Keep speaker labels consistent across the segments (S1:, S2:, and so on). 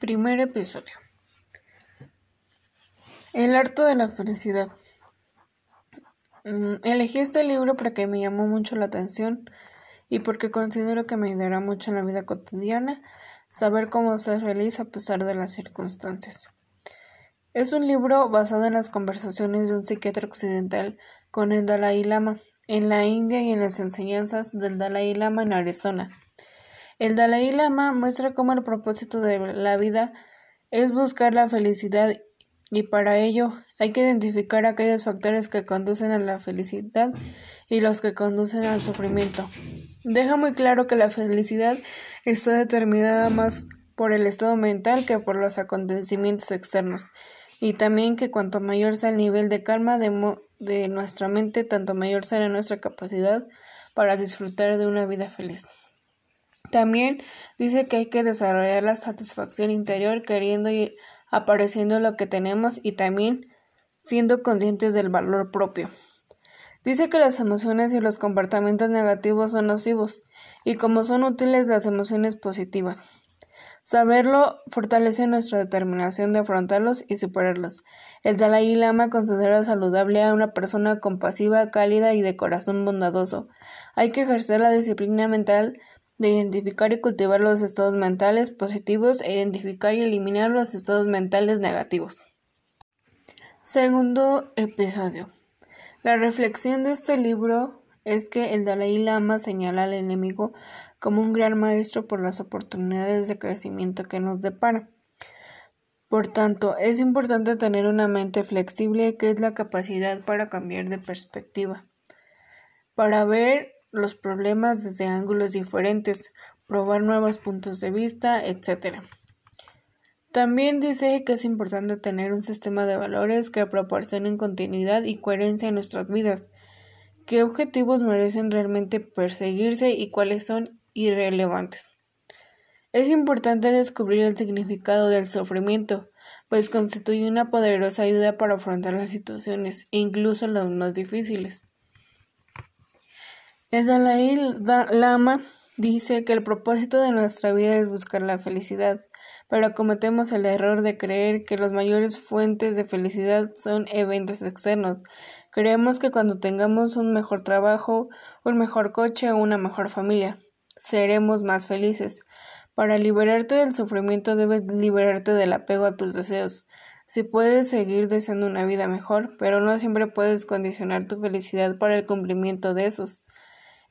S1: Primer episodio. El harto de la felicidad. Mm, elegí este libro porque me llamó mucho la atención y porque considero que me ayudará mucho en la vida cotidiana saber cómo ser feliz a pesar de las circunstancias. Es un libro basado en las conversaciones de un psiquiatra occidental con el Dalai Lama en la India y en las enseñanzas del Dalai Lama en Arizona. El Dalai Lama muestra cómo el propósito de la vida es buscar la felicidad y para ello hay que identificar aquellos factores que conducen a la felicidad y los que conducen al sufrimiento. Deja muy claro que la felicidad está determinada más por el estado mental que por los acontecimientos externos y también que cuanto mayor sea el nivel de calma de, de nuestra mente, tanto mayor será nuestra capacidad para disfrutar de una vida feliz. También dice que hay que desarrollar la satisfacción interior queriendo y apareciendo lo que tenemos y también siendo conscientes del valor propio. Dice que las emociones y los comportamientos negativos son nocivos y como son útiles las emociones positivas. Saberlo fortalece nuestra determinación de afrontarlos y superarlos. El Dalai Lama considera saludable a una persona compasiva, cálida y de corazón bondadoso. Hay que ejercer la disciplina mental de identificar y cultivar los estados mentales positivos e identificar y eliminar los estados mentales negativos. Segundo episodio. La reflexión de este libro es que el Dalai Lama señala al enemigo como un gran maestro por las oportunidades de crecimiento que nos depara. Por tanto, es importante tener una mente flexible que es la capacidad para cambiar de perspectiva, para ver los problemas desde ángulos diferentes, probar nuevos puntos de vista, etc. También dice que es importante tener un sistema de valores que proporcionen continuidad y coherencia en nuestras vidas, qué objetivos merecen realmente perseguirse y cuáles son irrelevantes. Es importante descubrir el significado del sufrimiento, pues constituye una poderosa ayuda para afrontar las situaciones, incluso las más difíciles. El Dalai Lama dice que el propósito de nuestra vida es buscar la felicidad, pero cometemos el error de creer que las mayores fuentes de felicidad son eventos externos. Creemos que cuando tengamos un mejor trabajo, un mejor coche o una mejor familia, seremos más felices. Para liberarte del sufrimiento debes liberarte del apego a tus deseos. Si puedes seguir deseando una vida mejor, pero no siempre puedes condicionar tu felicidad para el cumplimiento de esos.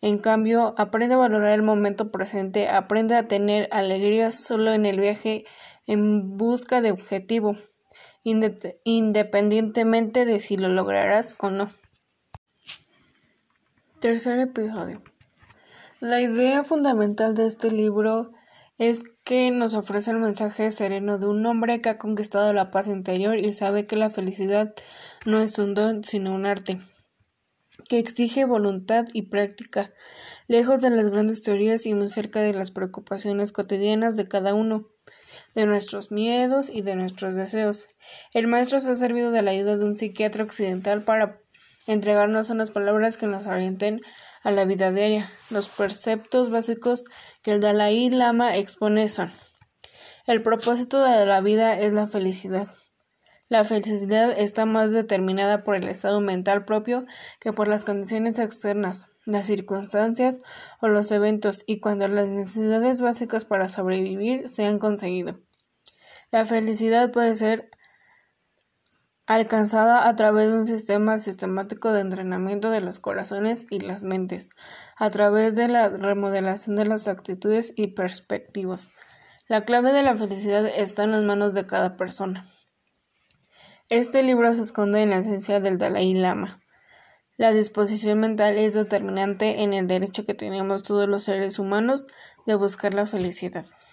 S1: En cambio, aprende a valorar el momento presente, aprende a tener alegría solo en el viaje en busca de objetivo, independientemente de si lo lograrás o no. Tercer episodio. La idea fundamental de este libro es que nos ofrece el mensaje sereno de un hombre que ha conquistado la paz interior y sabe que la felicidad no es un don, sino un arte que exige voluntad y práctica, lejos de las grandes teorías y muy cerca de las preocupaciones cotidianas de cada uno, de nuestros miedos y de nuestros deseos. El maestro se ha servido de la ayuda de un psiquiatra occidental para entregarnos unas palabras que nos orienten a la vida diaria. Los preceptos básicos que el Dalai Lama expone son el propósito de la vida es la felicidad. La felicidad está más determinada por el estado mental propio que por las condiciones externas, las circunstancias o los eventos y cuando las necesidades básicas para sobrevivir se han conseguido. La felicidad puede ser alcanzada a través de un sistema sistemático de entrenamiento de los corazones y las mentes, a través de la remodelación de las actitudes y perspectivas. La clave de la felicidad está en las manos de cada persona. Este libro se esconde en la esencia del Dalai Lama. La disposición mental es determinante en el derecho que tenemos todos los seres humanos de buscar la felicidad.